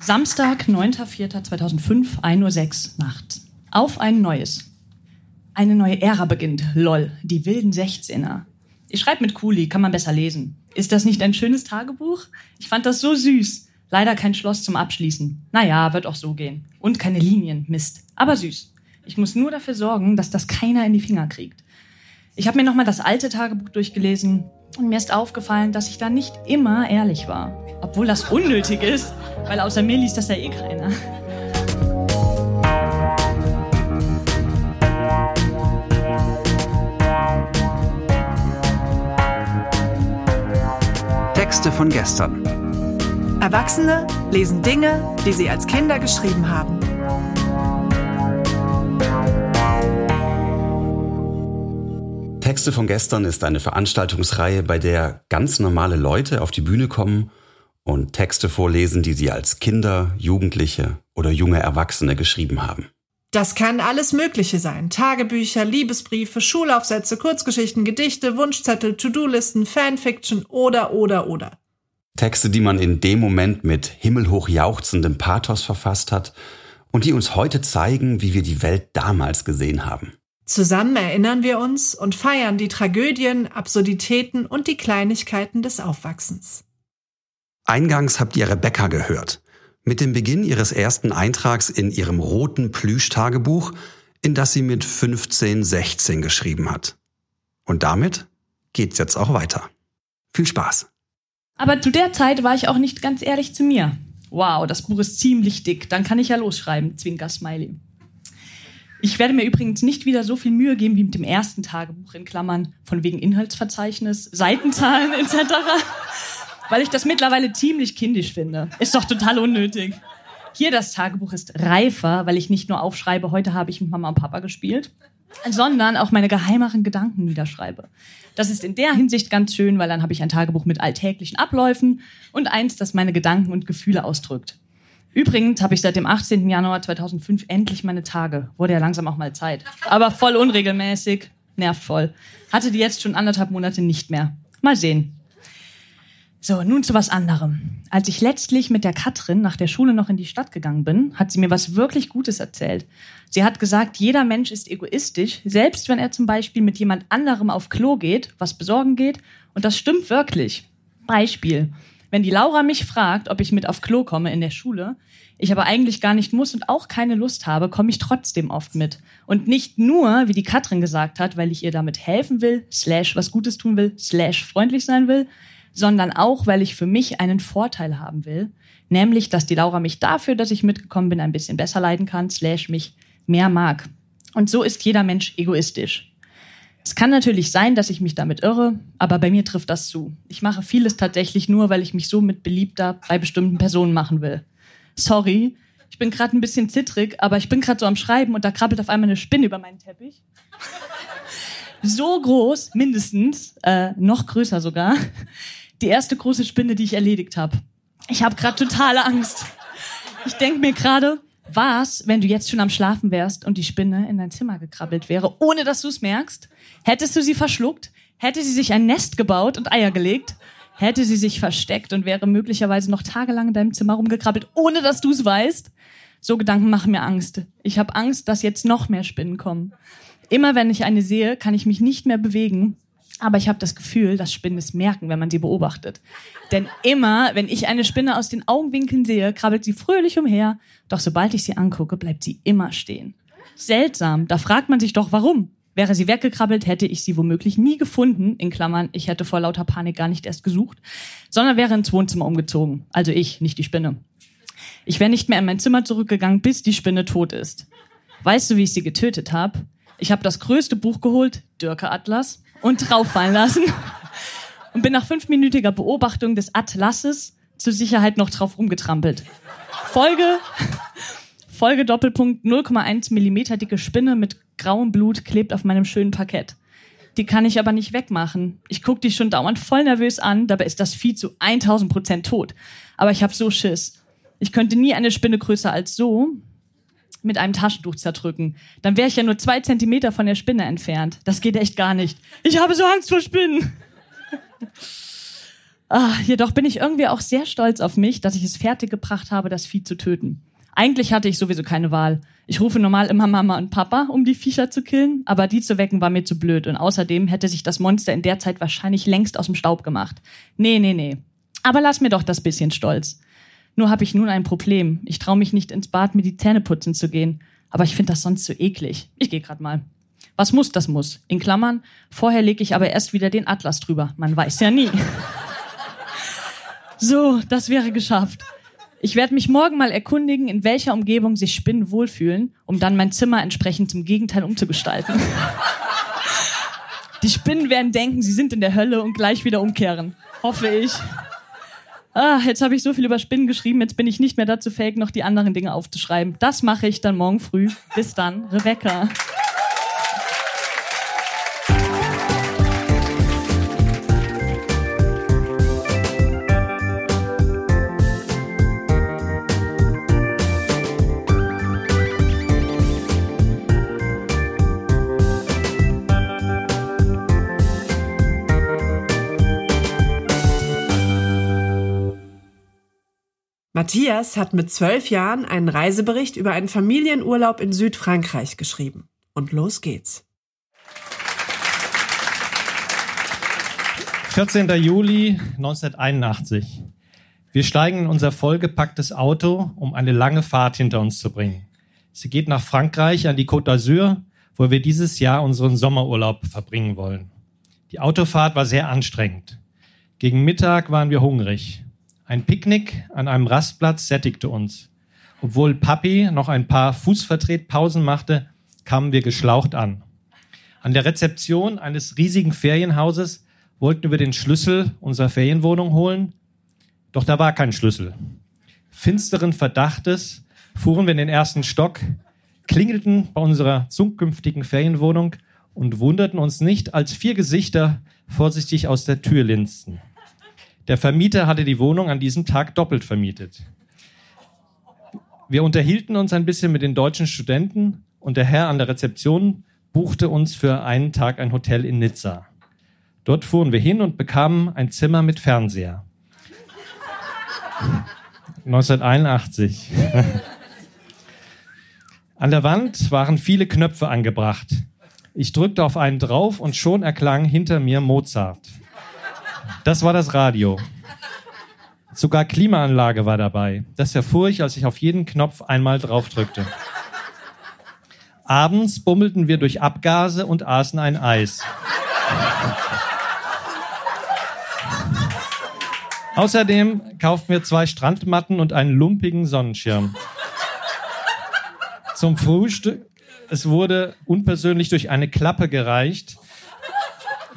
Samstag, 9.04.2005, 1.06 Uhr nachts. Auf ein neues. Eine neue Ära beginnt. Lol. Die wilden 16er. Ich schreibe mit Kuli, kann man besser lesen. Ist das nicht ein schönes Tagebuch? Ich fand das so süß. Leider kein Schloss zum Abschließen. Naja, wird auch so gehen. Und keine Linien. Mist. Aber süß. Ich muss nur dafür sorgen, dass das keiner in die Finger kriegt. Ich habe mir nochmal das alte Tagebuch durchgelesen und mir ist aufgefallen, dass ich da nicht immer ehrlich war. Obwohl das unnötig ist, weil außer mir liest das ja eh keiner. Texte von gestern. Erwachsene lesen Dinge, die sie als Kinder geschrieben haben. Texte von gestern ist eine Veranstaltungsreihe, bei der ganz normale Leute auf die Bühne kommen und Texte vorlesen, die sie als Kinder, Jugendliche oder junge Erwachsene geschrieben haben. Das kann alles Mögliche sein. Tagebücher, Liebesbriefe, Schulaufsätze, Kurzgeschichten, Gedichte, Wunschzettel, To-Do-Listen, Fanfiction oder, oder, oder. Texte, die man in dem Moment mit himmelhoch jauchzendem Pathos verfasst hat und die uns heute zeigen, wie wir die Welt damals gesehen haben. Zusammen erinnern wir uns und feiern die Tragödien, Absurditäten und die Kleinigkeiten des Aufwachsens. Eingangs habt ihr Rebecca gehört. Mit dem Beginn ihres ersten Eintrags in ihrem roten Plüschtagebuch, in das sie mit 15, 16 geschrieben hat. Und damit geht's jetzt auch weiter. Viel Spaß! Aber zu der Zeit war ich auch nicht ganz ehrlich zu mir. Wow, das Buch ist ziemlich dick, dann kann ich ja losschreiben, Zwinker Smiley. Ich werde mir übrigens nicht wieder so viel Mühe geben wie mit dem ersten Tagebuch in Klammern, von wegen Inhaltsverzeichnis, Seitenzahlen etc weil ich das mittlerweile ziemlich kindisch finde. Ist doch total unnötig. Hier das Tagebuch ist reifer, weil ich nicht nur aufschreibe, heute habe ich mit Mama und Papa gespielt, sondern auch meine geheimeren Gedanken niederschreibe. Das ist in der Hinsicht ganz schön, weil dann habe ich ein Tagebuch mit alltäglichen Abläufen und eins, das meine Gedanken und Gefühle ausdrückt. Übrigens habe ich seit dem 18. Januar 2005 endlich meine Tage. Wurde ja langsam auch mal Zeit. Aber voll unregelmäßig, nervt voll. Hatte die jetzt schon anderthalb Monate nicht mehr. Mal sehen. So, nun zu was anderem. Als ich letztlich mit der Katrin nach der Schule noch in die Stadt gegangen bin, hat sie mir was wirklich Gutes erzählt. Sie hat gesagt, jeder Mensch ist egoistisch, selbst wenn er zum Beispiel mit jemand anderem auf Klo geht, was besorgen geht. Und das stimmt wirklich. Beispiel. Wenn die Laura mich fragt, ob ich mit auf Klo komme in der Schule, ich aber eigentlich gar nicht muss und auch keine Lust habe, komme ich trotzdem oft mit. Und nicht nur, wie die Katrin gesagt hat, weil ich ihr damit helfen will, slash was Gutes tun will, slash freundlich sein will, sondern auch, weil ich für mich einen Vorteil haben will, nämlich, dass die Laura mich dafür, dass ich mitgekommen bin, ein bisschen besser leiden kann, slash mich mehr mag. Und so ist jeder Mensch egoistisch. Es kann natürlich sein, dass ich mich damit irre, aber bei mir trifft das zu. Ich mache vieles tatsächlich nur, weil ich mich so mit beliebter bei bestimmten Personen machen will. Sorry, ich bin gerade ein bisschen zittrig, aber ich bin gerade so am Schreiben und da krabbelt auf einmal eine Spinne über meinen Teppich. so groß, mindestens, äh, noch größer sogar, die erste große Spinne, die ich erledigt habe. Ich habe gerade totale Angst. Ich denk mir gerade, was, wenn du jetzt schon am Schlafen wärst und die Spinne in dein Zimmer gekrabbelt wäre, ohne dass du es merkst? Hättest du sie verschluckt? Hätte sie sich ein Nest gebaut und Eier gelegt? Hätte sie sich versteckt und wäre möglicherweise noch tagelang in deinem Zimmer rumgekrabbelt, ohne dass du es weißt? So Gedanken machen mir Angst. Ich habe Angst, dass jetzt noch mehr Spinnen kommen. Immer wenn ich eine sehe, kann ich mich nicht mehr bewegen aber ich habe das Gefühl, dass Spinnen es merken, wenn man sie beobachtet. Denn immer, wenn ich eine Spinne aus den Augenwinkeln sehe, krabbelt sie fröhlich umher. Doch sobald ich sie angucke, bleibt sie immer stehen. Seltsam. Da fragt man sich doch, warum? Wäre sie weggekrabbelt, hätte ich sie womöglich nie gefunden. In Klammern, ich hätte vor lauter Panik gar nicht erst gesucht. Sondern wäre ins Wohnzimmer umgezogen. Also ich, nicht die Spinne. Ich wäre nicht mehr in mein Zimmer zurückgegangen, bis die Spinne tot ist. Weißt du, wie ich sie getötet habe? Ich habe das größte Buch geholt, Dürke Atlas, und drauffallen lassen. Und bin nach fünfminütiger Beobachtung des Atlases zur Sicherheit noch drauf rumgetrampelt. Folge, Folge Doppelpunkt 0,1 Millimeter dicke Spinne mit grauem Blut klebt auf meinem schönen Parkett. Die kann ich aber nicht wegmachen. Ich guck die schon dauernd voll nervös an, dabei ist das Vieh zu 1000 Prozent tot. Aber ich hab so Schiss. Ich könnte nie eine Spinne größer als so, mit einem Taschentuch zerdrücken. Dann wäre ich ja nur zwei Zentimeter von der Spinne entfernt. Das geht echt gar nicht. Ich habe so Angst vor Spinnen. Ah, jedoch bin ich irgendwie auch sehr stolz auf mich, dass ich es fertiggebracht habe, das Vieh zu töten. Eigentlich hatte ich sowieso keine Wahl. Ich rufe normal immer Mama und Papa, um die Viecher zu killen, aber die zu wecken war mir zu blöd und außerdem hätte sich das Monster in der Zeit wahrscheinlich längst aus dem Staub gemacht. Nee, nee, nee. Aber lass mir doch das bisschen Stolz. Nur habe ich nun ein Problem. Ich traue mich nicht ins Bad, mir die Zähne putzen zu gehen. Aber ich finde das sonst so eklig. Ich gehe grad mal. Was muss, das muss. In Klammern, vorher lege ich aber erst wieder den Atlas drüber. Man weiß ja nie. So, das wäre geschafft. Ich werde mich morgen mal erkundigen, in welcher Umgebung sich Spinnen wohlfühlen, um dann mein Zimmer entsprechend zum Gegenteil umzugestalten. Die Spinnen werden denken, sie sind in der Hölle und gleich wieder umkehren. Hoffe ich. Ah, jetzt habe ich so viel über Spinnen geschrieben, jetzt bin ich nicht mehr dazu fähig, noch die anderen Dinge aufzuschreiben. Das mache ich dann morgen früh. Bis dann, Rebecca. Matthias hat mit zwölf Jahren einen Reisebericht über einen Familienurlaub in Südfrankreich geschrieben. Und los geht's. 14. Juli 1981. Wir steigen in unser vollgepacktes Auto, um eine lange Fahrt hinter uns zu bringen. Sie geht nach Frankreich an die Côte d'Azur, wo wir dieses Jahr unseren Sommerurlaub verbringen wollen. Die Autofahrt war sehr anstrengend. Gegen Mittag waren wir hungrig. Ein Picknick an einem Rastplatz sättigte uns. Obwohl Papi noch ein paar Fußvertretpausen machte, kamen wir geschlaucht an. An der Rezeption eines riesigen Ferienhauses wollten wir den Schlüssel unserer Ferienwohnung holen, doch da war kein Schlüssel. Finsteren Verdachtes fuhren wir in den ersten Stock, klingelten bei unserer zukünftigen Ferienwohnung und wunderten uns nicht, als vier Gesichter vorsichtig aus der Tür linsten. Der Vermieter hatte die Wohnung an diesem Tag doppelt vermietet. Wir unterhielten uns ein bisschen mit den deutschen Studenten und der Herr an der Rezeption buchte uns für einen Tag ein Hotel in Nizza. Dort fuhren wir hin und bekamen ein Zimmer mit Fernseher. 1981. An der Wand waren viele Knöpfe angebracht. Ich drückte auf einen drauf und schon erklang hinter mir Mozart. Das war das Radio. Sogar Klimaanlage war dabei. Das erfuhr ich, als ich auf jeden Knopf einmal draufdrückte. Abends bummelten wir durch Abgase und aßen ein Eis. Außerdem kauften wir zwei Strandmatten und einen lumpigen Sonnenschirm. Zum Frühstück, es wurde unpersönlich durch eine Klappe gereicht,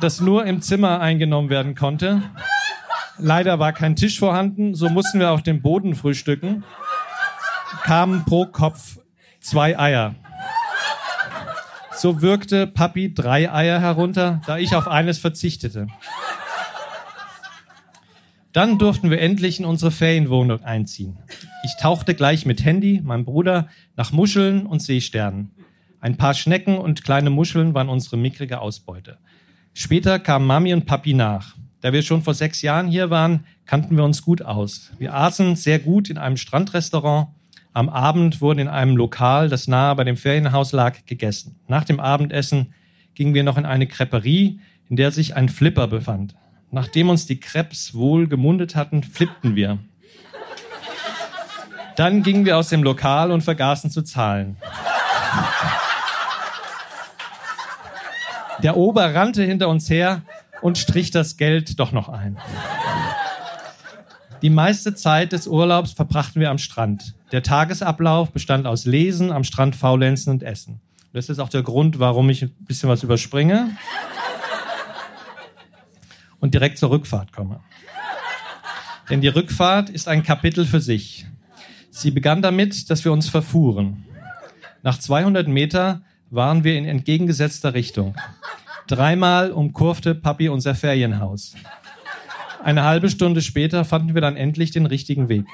das nur im Zimmer eingenommen werden konnte. Leider war kein Tisch vorhanden, so mussten wir auf dem Boden frühstücken. Kamen pro Kopf zwei Eier. So wirkte Papi drei Eier herunter, da ich auf eines verzichtete. Dann durften wir endlich in unsere Ferienwohnung einziehen. Ich tauchte gleich mit Handy, meinem Bruder, nach Muscheln und Seesternen. Ein paar Schnecken und kleine Muscheln waren unsere mickrige Ausbeute. Später kamen Mami und Papi nach. Da wir schon vor sechs Jahren hier waren, kannten wir uns gut aus. Wir aßen sehr gut in einem Strandrestaurant. Am Abend wurden in einem Lokal, das nahe bei dem Ferienhaus lag, gegessen. Nach dem Abendessen gingen wir noch in eine Creperie, in der sich ein Flipper befand. Nachdem uns die Crepes wohl gemundet hatten, flippten wir. Dann gingen wir aus dem Lokal und vergaßen zu zahlen. Der Ober rannte hinter uns her und strich das Geld doch noch ein. Die meiste Zeit des Urlaubs verbrachten wir am Strand. Der Tagesablauf bestand aus Lesen, am Strand faulenzen und Essen. Das ist auch der Grund, warum ich ein bisschen was überspringe und direkt zur Rückfahrt komme. Denn die Rückfahrt ist ein Kapitel für sich. Sie begann damit, dass wir uns verfuhren. Nach 200 Meter waren wir in entgegengesetzter Richtung. Dreimal umkurfte Papi unser Ferienhaus. Eine halbe Stunde später fanden wir dann endlich den richtigen Weg.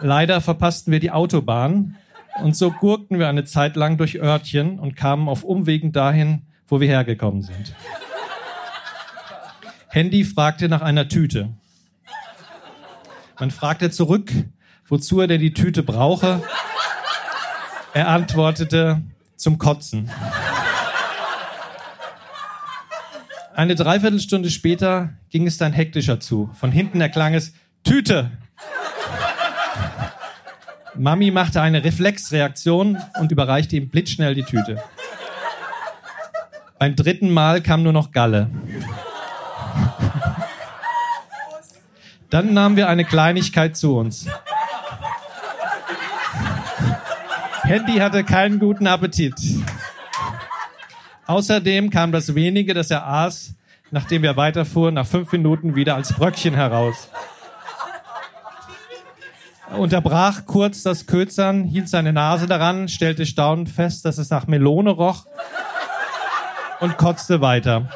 Leider verpassten wir die Autobahn und so gurkten wir eine Zeit lang durch Örtchen und kamen auf Umwegen dahin, wo wir hergekommen sind. Handy fragte nach einer Tüte. Man fragte zurück, wozu er denn die Tüte brauche. Er antwortete, zum Kotzen. Eine Dreiviertelstunde später ging es dann hektischer zu. Von hinten erklang es, Tüte! Mami machte eine Reflexreaktion und überreichte ihm blitzschnell die Tüte. Beim dritten Mal kam nur noch Galle. Dann nahmen wir eine Kleinigkeit zu uns. Handy hatte keinen guten Appetit. Außerdem kam das wenige, das er aß, nachdem wir weiterfuhren, nach fünf Minuten wieder als Bröckchen heraus. Er unterbrach kurz das Kötzern, hielt seine Nase daran, stellte staunend fest, dass es nach Melone roch und kotzte weiter.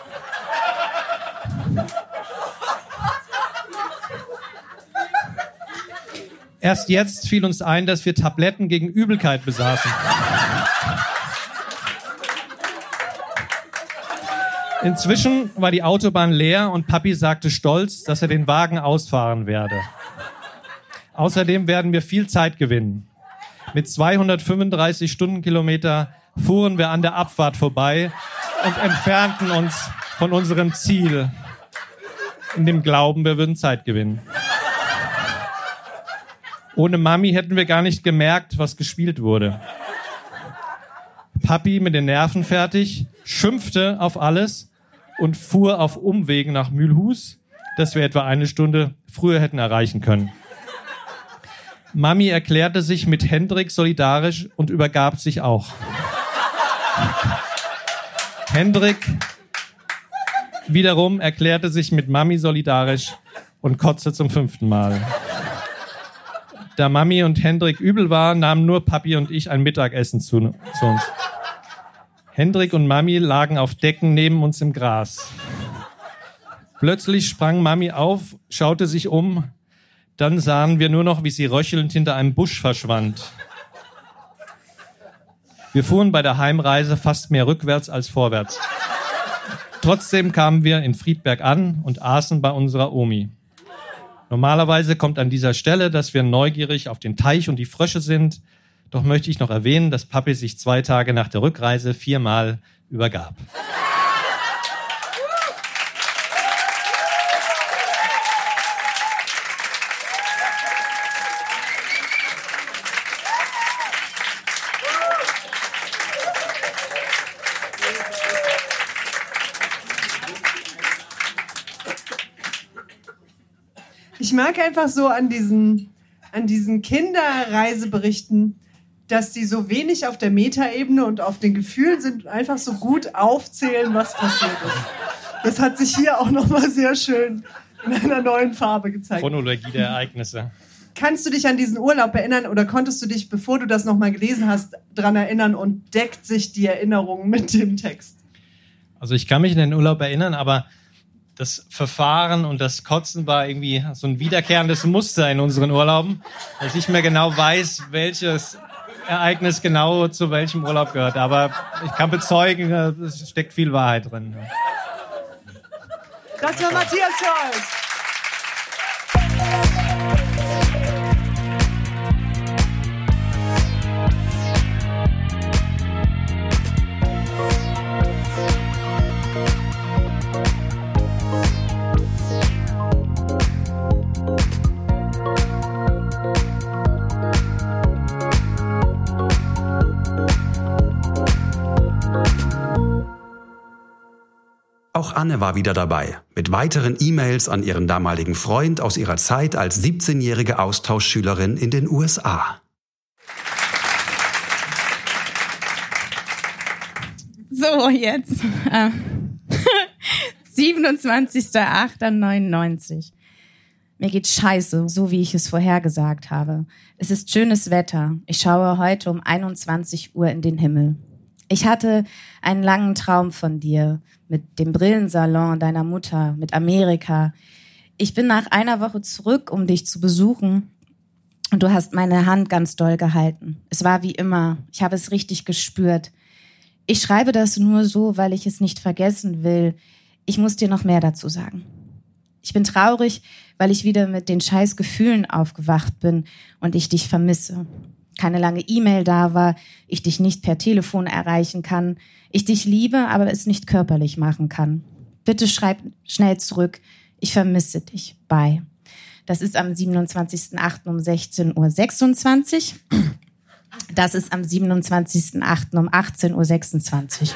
Erst jetzt fiel uns ein, dass wir Tabletten gegen Übelkeit besaßen. Inzwischen war die Autobahn leer und Papi sagte stolz, dass er den Wagen ausfahren werde. Außerdem werden wir viel Zeit gewinnen. Mit 235 Stundenkilometer fuhren wir an der Abfahrt vorbei und entfernten uns von unserem Ziel in dem Glauben, wir würden Zeit gewinnen. Ohne Mami hätten wir gar nicht gemerkt, was gespielt wurde. Papi mit den Nerven fertig, schimpfte auf alles und fuhr auf Umwegen nach Mühlhus, das wir etwa eine Stunde früher hätten erreichen können. Mami erklärte sich mit Hendrik solidarisch und übergab sich auch. Hendrik wiederum erklärte sich mit Mami solidarisch und kotzte zum fünften Mal. Da Mami und Hendrik übel war, nahmen nur Papi und ich ein Mittagessen zu, zu uns. Hendrik und Mami lagen auf Decken neben uns im Gras. Plötzlich sprang Mami auf, schaute sich um. Dann sahen wir nur noch, wie sie röchelnd hinter einem Busch verschwand. Wir fuhren bei der Heimreise fast mehr rückwärts als vorwärts. Trotzdem kamen wir in Friedberg an und aßen bei unserer Omi. Normalerweise kommt an dieser Stelle, dass wir neugierig auf den Teich und die Frösche sind. Doch möchte ich noch erwähnen, dass Papi sich zwei Tage nach der Rückreise viermal übergab. Ich mag einfach so an diesen, an diesen Kinderreiseberichten, dass die so wenig auf der Metaebene und auf den Gefühlen sind, einfach so gut aufzählen, was passiert ist. Das hat sich hier auch nochmal sehr schön in einer neuen Farbe gezeigt. Chronologie der Ereignisse. Kannst du dich an diesen Urlaub erinnern oder konntest du dich, bevor du das nochmal gelesen hast, daran erinnern und deckt sich die Erinnerung mit dem Text? Also ich kann mich an den Urlaub erinnern, aber das Verfahren und das Kotzen war irgendwie so ein wiederkehrendes Muster in unseren Urlauben, dass ich nicht mehr genau weiß, welches Ereignis genau zu welchem Urlaub gehört. Aber ich kann bezeugen, es steckt viel Wahrheit drin. Das war Matthias Scholz. Anne war wieder dabei, mit weiteren E-Mails an ihren damaligen Freund aus ihrer Zeit als 17-jährige Austauschschülerin in den USA. So, jetzt. Äh, 27.08.99. Mir geht scheiße, so wie ich es vorhergesagt habe. Es ist schönes Wetter. Ich schaue heute um 21 Uhr in den Himmel. Ich hatte einen langen Traum von dir, mit dem Brillensalon deiner Mutter, mit Amerika. Ich bin nach einer Woche zurück, um dich zu besuchen. Und du hast meine Hand ganz doll gehalten. Es war wie immer. Ich habe es richtig gespürt. Ich schreibe das nur so, weil ich es nicht vergessen will. Ich muss dir noch mehr dazu sagen. Ich bin traurig, weil ich wieder mit den scheiß Gefühlen aufgewacht bin und ich dich vermisse. Keine lange E-Mail da war, ich dich nicht per Telefon erreichen kann, ich dich liebe, aber es nicht körperlich machen kann. Bitte schreib schnell zurück. Ich vermisse dich. Bye. Das ist am 27.08. um 16.26 Uhr. Das ist am 27.08. um 18.26 Uhr.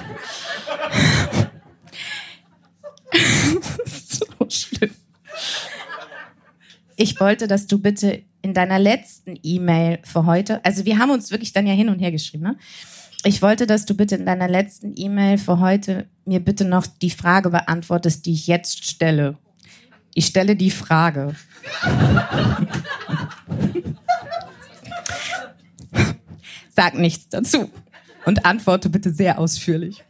so schlimm. Ich wollte, dass du bitte in deiner letzten E-Mail für heute, also wir haben uns wirklich dann ja hin und her geschrieben, ne? Ich wollte, dass du bitte in deiner letzten E-Mail für heute mir bitte noch die Frage beantwortest, die ich jetzt stelle. Ich stelle die Frage. Sag nichts dazu und antworte bitte sehr ausführlich,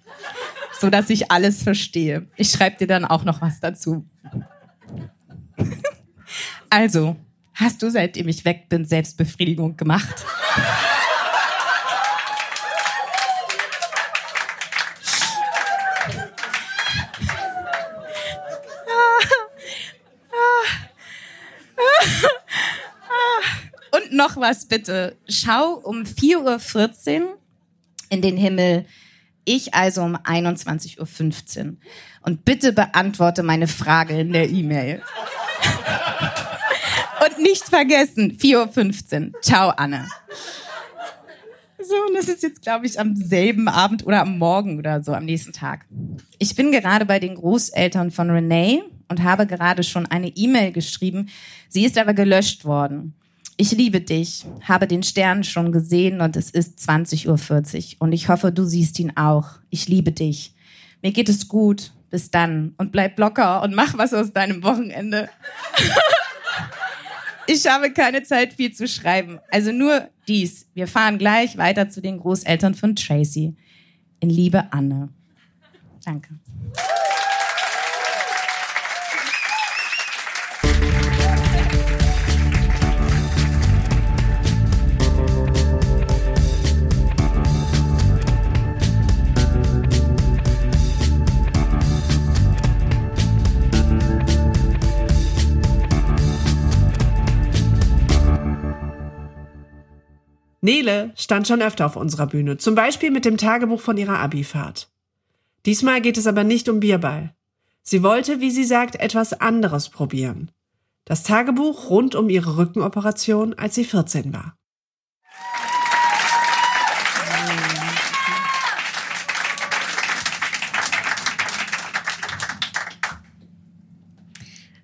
so dass ich alles verstehe. Ich schreibe dir dann auch noch was dazu. Also, hast du seitdem ich weg bin Selbstbefriedigung gemacht? Und noch was bitte. Schau um 4.14 Uhr in den Himmel. Ich also um 21.15 Uhr. Und bitte beantworte meine Frage in der E-Mail. Nicht vergessen, 4.15 Uhr. Ciao, Anne. So, und das ist jetzt, glaube ich, am selben Abend oder am Morgen oder so, am nächsten Tag. Ich bin gerade bei den Großeltern von Renee und habe gerade schon eine E-Mail geschrieben. Sie ist aber gelöscht worden. Ich liebe dich, habe den Stern schon gesehen und es ist 20.40 Uhr und ich hoffe, du siehst ihn auch. Ich liebe dich. Mir geht es gut. Bis dann und bleib locker und mach was aus deinem Wochenende. ich habe keine Zeit, viel zu schreiben. Also nur dies. Wir fahren gleich weiter zu den Großeltern von Tracy. In Liebe, Anne. Danke. Nele stand schon öfter auf unserer Bühne, zum Beispiel mit dem Tagebuch von ihrer Abifahrt. Diesmal geht es aber nicht um Bierball. Sie wollte, wie sie sagt, etwas anderes probieren. Das Tagebuch rund um ihre Rückenoperation, als sie 14 war.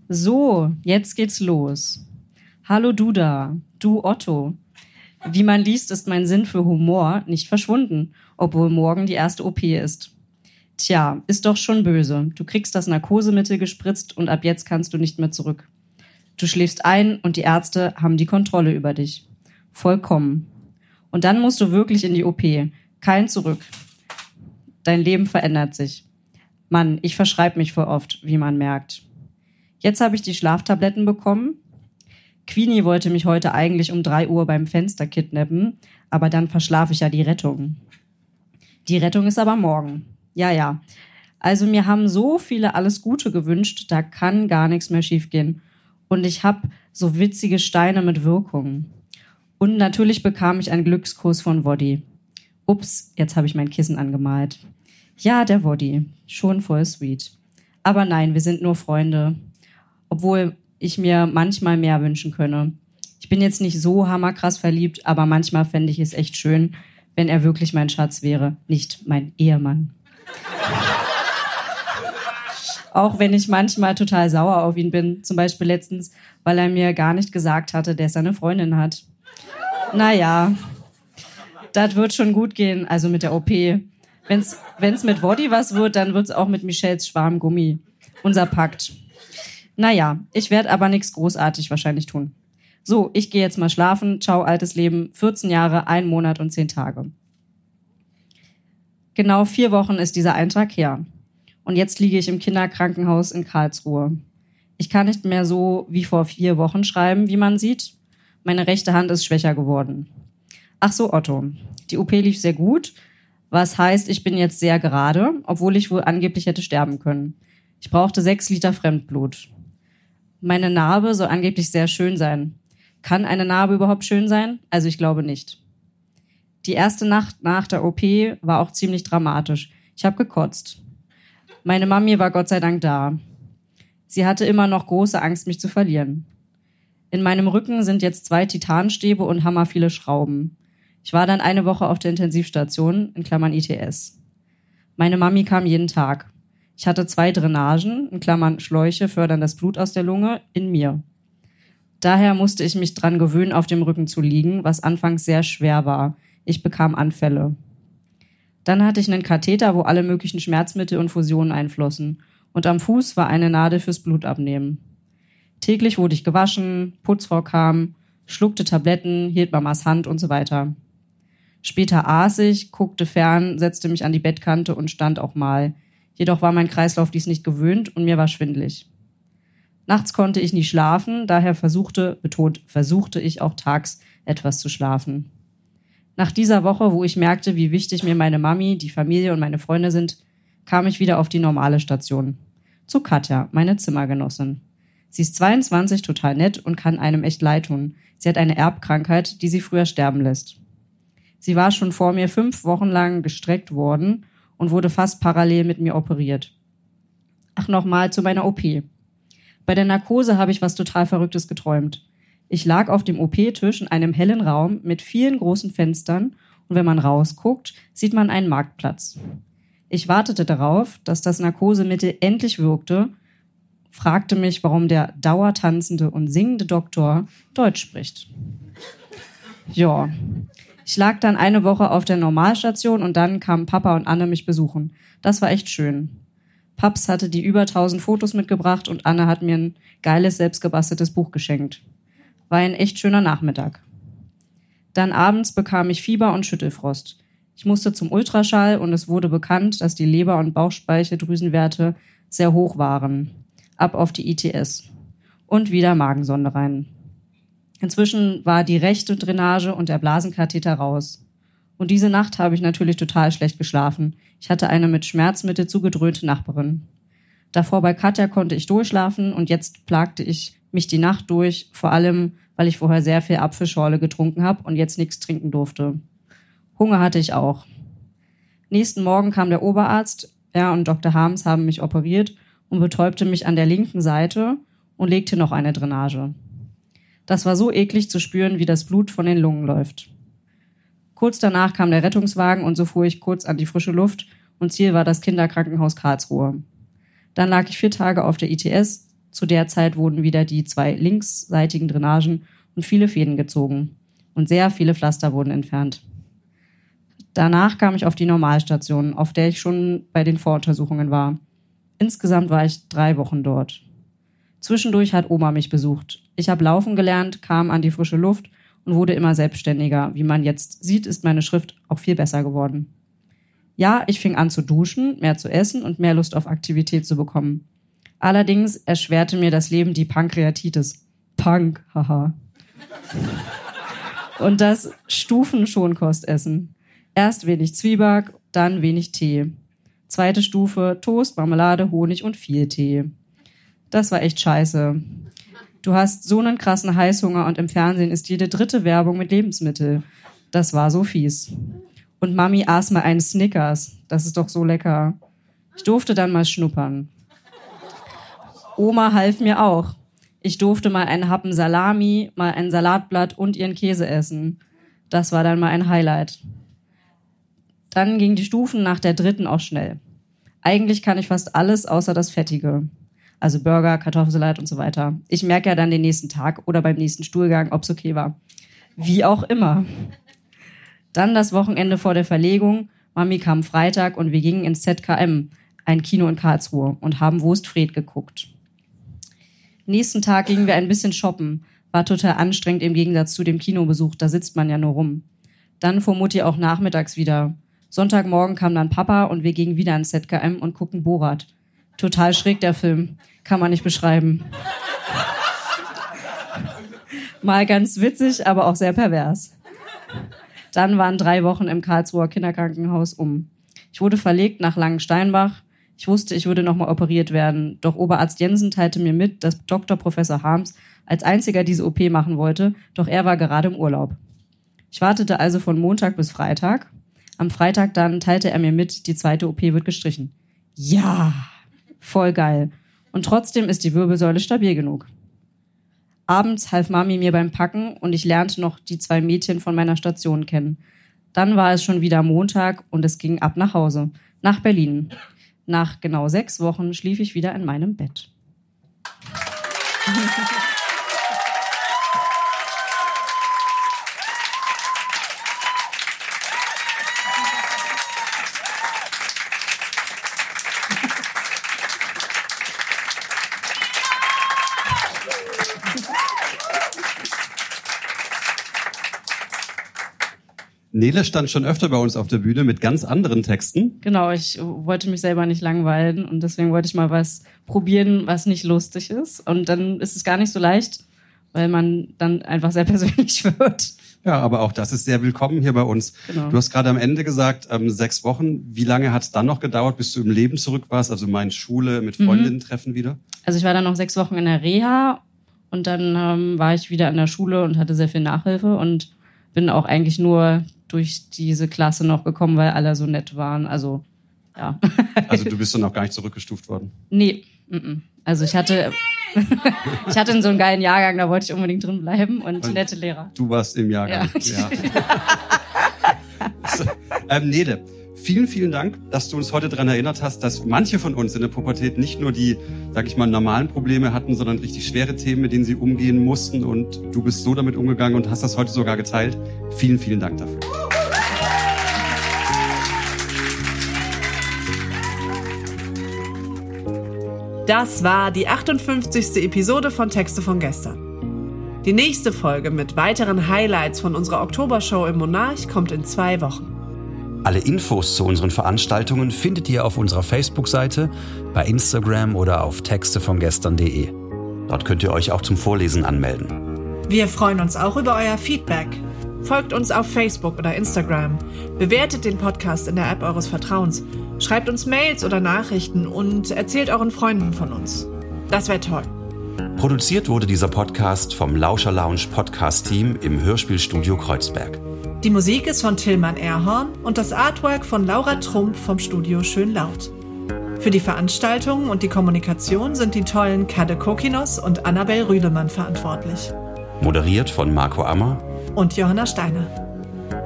So, jetzt geht's los. Hallo du da, du Otto. Wie man liest, ist mein Sinn für Humor nicht verschwunden, obwohl morgen die erste OP ist. Tja, ist doch schon böse. Du kriegst das Narkosemittel gespritzt und ab jetzt kannst du nicht mehr zurück. Du schläfst ein und die Ärzte haben die Kontrolle über dich. Vollkommen. Und dann musst du wirklich in die OP. Kein Zurück. Dein Leben verändert sich. Mann, ich verschreibe mich vor oft, wie man merkt. Jetzt habe ich die Schlaftabletten bekommen Queenie wollte mich heute eigentlich um drei Uhr beim Fenster kidnappen, aber dann verschlafe ich ja die Rettung. Die Rettung ist aber morgen. Ja, ja. Also mir haben so viele alles Gute gewünscht, da kann gar nichts mehr schiefgehen. Und ich habe so witzige Steine mit Wirkung. Und natürlich bekam ich einen Glückskuss von Woddy. Ups, jetzt habe ich mein Kissen angemalt. Ja, der Woddy. Schon voll sweet. Aber nein, wir sind nur Freunde. Obwohl ich mir manchmal mehr wünschen könne. Ich bin jetzt nicht so hammerkrass verliebt, aber manchmal fände ich es echt schön, wenn er wirklich mein Schatz wäre, nicht mein Ehemann. Auch wenn ich manchmal total sauer auf ihn bin, zum Beispiel letztens, weil er mir gar nicht gesagt hatte, dass er eine Freundin hat. Naja, das wird schon gut gehen, also mit der OP. Wenn's, wenn's mit Woddy was wird, dann wird's auch mit Michels Schwarmgummi. Unser Pakt. Naja, ich werde aber nichts großartig wahrscheinlich tun. So, ich gehe jetzt mal schlafen. Ciao, altes Leben. 14 Jahre, ein Monat und 10 Tage. Genau vier Wochen ist dieser Eintrag her. Und jetzt liege ich im Kinderkrankenhaus in Karlsruhe. Ich kann nicht mehr so wie vor vier Wochen schreiben, wie man sieht. Meine rechte Hand ist schwächer geworden. Ach so, Otto. Die OP lief sehr gut, was heißt, ich bin jetzt sehr gerade, obwohl ich wohl angeblich hätte sterben können. Ich brauchte sechs Liter Fremdblut. Meine Narbe soll angeblich sehr schön sein. Kann eine Narbe überhaupt schön sein? Also ich glaube nicht. Die erste Nacht nach der OP war auch ziemlich dramatisch. Ich habe gekotzt. Meine Mami war Gott sei Dank da. Sie hatte immer noch große Angst, mich zu verlieren. In meinem Rücken sind jetzt zwei Titanstäbe und hammer viele Schrauben. Ich war dann eine Woche auf der Intensivstation, in Klammern ITS. Meine Mami kam jeden Tag. Ich hatte zwei Drainagen, in Klammern Schläuche fördern das Blut aus der Lunge, in mir. Daher musste ich mich dran gewöhnen, auf dem Rücken zu liegen, was anfangs sehr schwer war. Ich bekam Anfälle. Dann hatte ich einen Katheter, wo alle möglichen Schmerzmittel und Fusionen einflossen. Und am Fuß war eine Nadel fürs Blutabnehmen. Täglich wurde ich gewaschen, Putzfrau kam, schluckte Tabletten, hielt Mamas Hand und so weiter. Später aß ich, guckte fern, setzte mich an die Bettkante und stand auch mal. Jedoch war mein Kreislauf dies nicht gewöhnt und mir war schwindlig. Nachts konnte ich nie schlafen, daher versuchte, betont, versuchte ich auch tags etwas zu schlafen. Nach dieser Woche, wo ich merkte, wie wichtig mir meine Mami, die Familie und meine Freunde sind, kam ich wieder auf die normale Station. Zu Katja, meine Zimmergenossin. Sie ist 22, total nett und kann einem echt leid tun. Sie hat eine Erbkrankheit, die sie früher sterben lässt. Sie war schon vor mir fünf Wochen lang gestreckt worden und wurde fast parallel mit mir operiert. Ach, nochmal zu meiner OP. Bei der Narkose habe ich was total Verrücktes geträumt. Ich lag auf dem OP-Tisch in einem hellen Raum mit vielen großen Fenstern und wenn man rausguckt, sieht man einen Marktplatz. Ich wartete darauf, dass das Narkosemittel endlich wirkte, fragte mich, warum der dauertanzende und singende Doktor Deutsch spricht. Ja, ich lag dann eine Woche auf der Normalstation und dann kamen Papa und Anne mich besuchen. Das war echt schön. Paps hatte die über 1000 Fotos mitgebracht und Anne hat mir ein geiles, selbstgebasteltes Buch geschenkt. War ein echt schöner Nachmittag. Dann abends bekam ich Fieber und Schüttelfrost. Ich musste zum Ultraschall und es wurde bekannt, dass die Leber- und Bauchspeicheldrüsenwerte sehr hoch waren. Ab auf die ITS. Und wieder Magensonde rein. Inzwischen war die rechte Drainage und der Blasenkatheter raus. Und diese Nacht habe ich natürlich total schlecht geschlafen. Ich hatte eine mit Schmerzmittel zugedröhnte Nachbarin. Davor bei Katja konnte ich durchschlafen und jetzt plagte ich mich die Nacht durch, vor allem, weil ich vorher sehr viel Apfelschorle getrunken habe und jetzt nichts trinken durfte. Hunger hatte ich auch. Nächsten Morgen kam der Oberarzt, er und Dr. Harms haben mich operiert und betäubte mich an der linken Seite und legte noch eine Drainage. Das war so eklig zu spüren, wie das Blut von den Lungen läuft. Kurz danach kam der Rettungswagen und so fuhr ich kurz an die frische Luft und Ziel war das Kinderkrankenhaus Karlsruhe. Dann lag ich vier Tage auf der ITS. Zu der Zeit wurden wieder die zwei linksseitigen Drainagen und viele Fäden gezogen. Und sehr viele Pflaster wurden entfernt. Danach kam ich auf die Normalstation, auf der ich schon bei den Voruntersuchungen war. Insgesamt war ich drei Wochen dort. Zwischendurch hat Oma mich besucht. Ich habe laufen gelernt, kam an die frische Luft und wurde immer selbstständiger. Wie man jetzt sieht, ist meine Schrift auch viel besser geworden. Ja, ich fing an zu duschen, mehr zu essen und mehr Lust auf Aktivität zu bekommen. Allerdings erschwerte mir das Leben die Pankreatitis. Punk, haha. und das Stufenschonkostessen. Erst wenig Zwieback, dann wenig Tee. Zweite Stufe Toast, Marmelade, Honig und viel Tee. Das war echt scheiße. Du hast so einen krassen Heißhunger und im Fernsehen ist jede dritte Werbung mit Lebensmittel. Das war so fies. Und Mami aß mal einen Snickers. Das ist doch so lecker. Ich durfte dann mal schnuppern. Oma half mir auch. Ich durfte mal einen Happen Salami, mal ein Salatblatt und ihren Käse essen. Das war dann mal ein Highlight. Dann gingen die Stufen nach der dritten auch schnell. Eigentlich kann ich fast alles außer das Fettige. Also Burger, Kartoffelsalat und so weiter. Ich merke ja dann den nächsten Tag oder beim nächsten Stuhlgang, ob es okay war. Wie auch immer. Dann das Wochenende vor der Verlegung. Mami kam Freitag und wir gingen ins ZKM, ein Kino in Karlsruhe, und haben Wurstfred geguckt. Nächsten Tag gingen wir ein bisschen shoppen. War total anstrengend im Gegensatz zu dem Kinobesuch, da sitzt man ja nur rum. Dann fuhr Mutti auch nachmittags wieder. Sonntagmorgen kam dann Papa und wir gingen wieder ins ZKM und gucken Borat. Total schräg der Film. Kann man nicht beschreiben. Mal ganz witzig, aber auch sehr pervers. Dann waren drei Wochen im Karlsruher Kinderkrankenhaus um. Ich wurde verlegt nach Langensteinbach. Ich wusste, ich würde nochmal operiert werden, doch Oberarzt Jensen teilte mir mit, dass Dr. Professor Harms als einziger diese OP machen wollte, doch er war gerade im Urlaub. Ich wartete also von Montag bis Freitag. Am Freitag dann teilte er mir mit, die zweite OP wird gestrichen. Ja, voll geil. Und trotzdem ist die Wirbelsäule stabil genug. Abends half Mami mir beim Packen und ich lernte noch die zwei Mädchen von meiner Station kennen. Dann war es schon wieder Montag und es ging ab nach Hause, nach Berlin. Nach genau sechs Wochen schlief ich wieder in meinem Bett. Nele stand schon öfter bei uns auf der Bühne mit ganz anderen Texten. Genau, ich wollte mich selber nicht langweilen und deswegen wollte ich mal was probieren, was nicht lustig ist. Und dann ist es gar nicht so leicht, weil man dann einfach sehr persönlich wird. Ja, aber auch das ist sehr willkommen hier bei uns. Genau. Du hast gerade am Ende gesagt, ähm, sechs Wochen. Wie lange hat es dann noch gedauert, bis du im Leben zurück warst? Also mein Schule mit Freundinnen treffen wieder? Also ich war dann noch sechs Wochen in der Reha und dann ähm, war ich wieder in der Schule und hatte sehr viel Nachhilfe und bin auch eigentlich nur durch diese Klasse noch gekommen, weil alle so nett waren. Also ja. Also du bist dann auch gar nicht zurückgestuft worden. Nee, mm -mm. also ich hatte, ich hatte so einen geilen Jahrgang, da wollte ich unbedingt drin bleiben und, Und- nette Lehrer. Du warst im Jahrgang. Ja. So, ähm, Nede, vielen, vielen Dank, dass du uns heute daran erinnert hast, dass manche von uns in der Pubertät nicht nur die, sag ich mal, normalen Probleme hatten, sondern richtig schwere Themen, mit denen sie umgehen mussten. Und du bist so damit umgegangen und hast das heute sogar geteilt. Vielen, vielen Dank dafür. Das war die 58. Episode von Texte von gestern. Die nächste Folge mit weiteren Highlights von unserer Oktobershow im Monarch kommt in zwei Wochen. Alle Infos zu unseren Veranstaltungen findet ihr auf unserer Facebook-Seite, bei Instagram oder auf textevongestern.de. Dort könnt ihr euch auch zum Vorlesen anmelden. Wir freuen uns auch über euer Feedback. Folgt uns auf Facebook oder Instagram. Bewertet den Podcast in der App eures Vertrauens. Schreibt uns Mails oder Nachrichten und erzählt euren Freunden von uns. Das wäre toll. Produziert wurde dieser Podcast vom Lauscher Lounge Podcast Team im Hörspielstudio Kreuzberg. Die Musik ist von Tillmann Erhorn und das Artwork von Laura Trump vom Studio Schön Laut. Für die Veranstaltungen und die Kommunikation sind die tollen Kade Kokinos und Annabel Rüdemann verantwortlich. Moderiert von Marco Ammer. Und Johanna Steiner.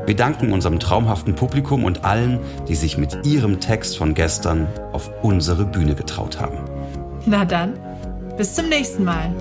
Wir danken unserem traumhaften Publikum und allen, die sich mit ihrem Text von gestern auf unsere Bühne getraut haben. Na dann, bis zum nächsten Mal.